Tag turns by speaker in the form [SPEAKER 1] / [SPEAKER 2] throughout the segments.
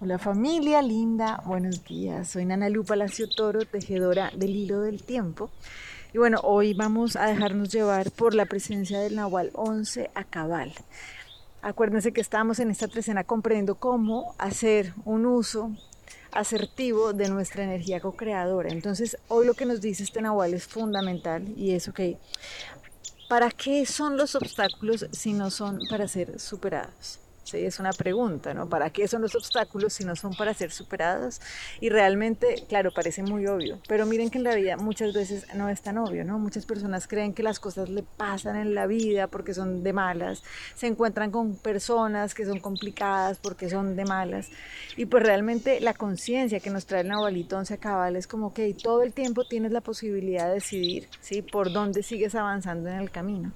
[SPEAKER 1] Hola familia linda, buenos días. Soy Nana Lu Palacio Toro, tejedora del hilo del tiempo. Y bueno, hoy vamos a dejarnos llevar por la presencia del Nahual 11 a cabal. Acuérdense que estamos en esta trecena comprendiendo cómo hacer un uso asertivo de nuestra energía co-creadora. Entonces, hoy lo que nos dice este Nahual es fundamental y es, ok, ¿para qué son los obstáculos si no son para ser superados? Sí, es una pregunta, ¿no? ¿Para qué son los obstáculos si no son para ser superados? Y realmente, claro, parece muy obvio, pero miren que en la vida muchas veces no es tan obvio, ¿no? Muchas personas creen que las cosas le pasan en la vida porque son de malas, se encuentran con personas que son complicadas porque son de malas, y pues realmente la conciencia que nos trae el Nahualito Once Cabal es como que todo el tiempo tienes la posibilidad de decidir, ¿sí? Por dónde sigues avanzando en el camino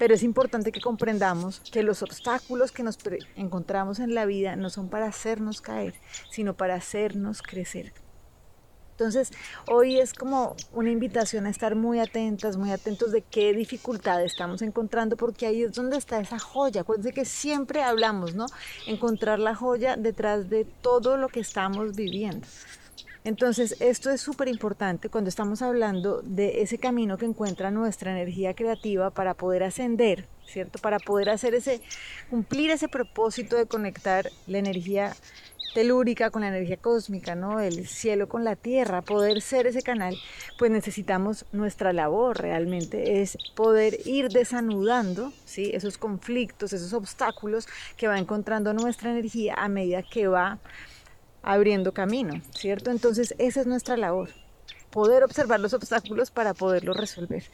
[SPEAKER 1] pero es importante que comprendamos que los obstáculos que nos encontramos en la vida no son para hacernos caer, sino para hacernos crecer. Entonces, hoy es como una invitación a estar muy atentas, muy atentos de qué dificultades estamos encontrando, porque ahí es donde está esa joya. Acuérdense que siempre hablamos, ¿no? Encontrar la joya detrás de todo lo que estamos viviendo. Entonces, esto es súper importante cuando estamos hablando de ese camino que encuentra nuestra energía creativa para poder ascender, ¿cierto? Para poder hacer ese, cumplir ese propósito de conectar la energía telúrica con la energía cósmica, ¿no? El cielo con la tierra, poder ser ese canal, pues necesitamos nuestra labor realmente, es poder ir desanudando, ¿sí? Esos conflictos, esos obstáculos que va encontrando nuestra energía a medida que va abriendo camino, ¿cierto? Entonces esa es nuestra labor, poder observar los obstáculos para poderlos resolver.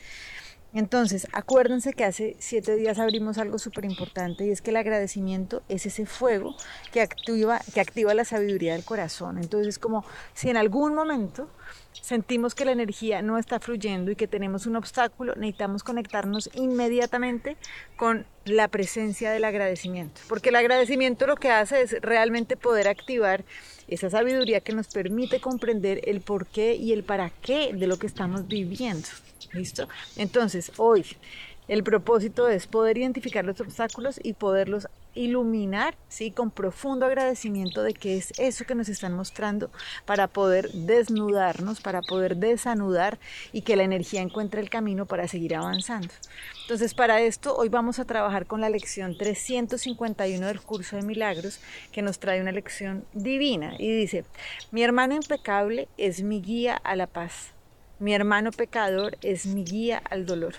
[SPEAKER 1] Entonces, acuérdense que hace siete días abrimos algo súper importante y es que el agradecimiento es ese fuego que activa, que activa la sabiduría del corazón. Entonces, es como si en algún momento sentimos que la energía no está fluyendo y que tenemos un obstáculo, necesitamos conectarnos inmediatamente con la presencia del agradecimiento. Porque el agradecimiento lo que hace es realmente poder activar esa sabiduría que nos permite comprender el por qué y el para qué de lo que estamos viviendo. ¿Listo? Entonces, hoy el propósito es poder identificar los obstáculos y poderlos iluminar, ¿sí? Con profundo agradecimiento de que es eso que nos están mostrando para poder desnudarnos, para poder desanudar y que la energía encuentre el camino para seguir avanzando. Entonces, para esto, hoy vamos a trabajar con la lección 351 del curso de milagros, que nos trae una lección divina y dice, mi hermano impecable es mi guía a la paz, mi hermano pecador es mi guía al dolor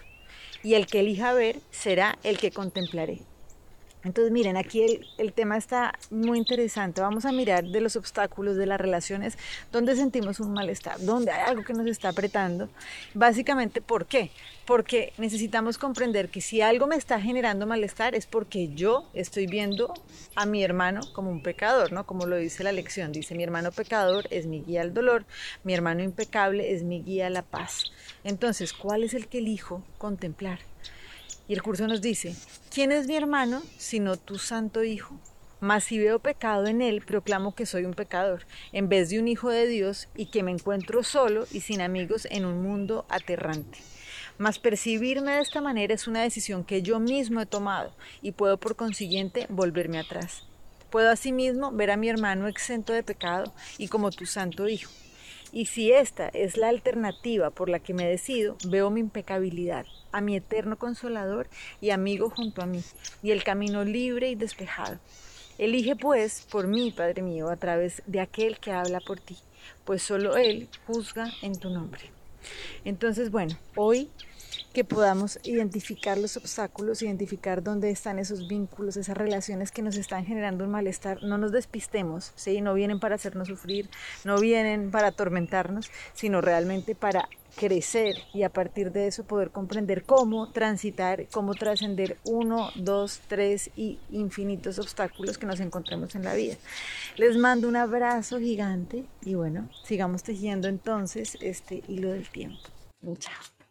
[SPEAKER 1] y el que elija ver será el que contemplaré. Entonces, miren, aquí el, tema está muy interesante. Vamos a mirar de los obstáculos de las relaciones, donde sentimos un malestar, donde hay algo que nos está apretando. Básicamente, ¿por qué? Porque necesitamos comprender que si algo me está generando malestar es porque yo estoy viendo a mi hermano como un pecador, ¿no? Como lo dice la lección. Dice, mi hermano pecador es mi guía al dolor, mi hermano impecable es mi guía a la paz. Entonces, ¿cuál es el que elijo contemplar? Y el curso nos dice, ¿quién es mi hermano sino tu santo hijo? Mas si veo pecado en él, proclamo que soy un pecador, en vez de un hijo de Dios y que me encuentro solo y sin amigos en un mundo aterrante. Mas percibirme de esta manera es una decisión que yo mismo he tomado y puedo por consiguiente volverme atrás. Puedo asimismo ver a mi hermano exento de pecado y como tu santo hijo. Y si esta es la alternativa por la que me decido, veo mi impecabilidad, a mi eterno consolador y amigo junto a mí, y el camino libre y despejado. Elige pues por mí, Padre mío, a través de aquel que habla por ti, pues solo Él juzga en tu nombre. Entonces, bueno, hoy que podamos identificar los obstáculos, identificar dónde están esos vínculos, esas relaciones que nos están generando un malestar. No nos despistemos, ¿sí? no vienen para hacernos sufrir, no vienen para atormentarnos, sino realmente para crecer y a partir de eso poder comprender cómo transitar, cómo trascender uno, dos, tres y infinitos obstáculos que nos encontremos en la vida. Les mando un abrazo gigante y bueno, sigamos tejiendo entonces este hilo del tiempo. Chao.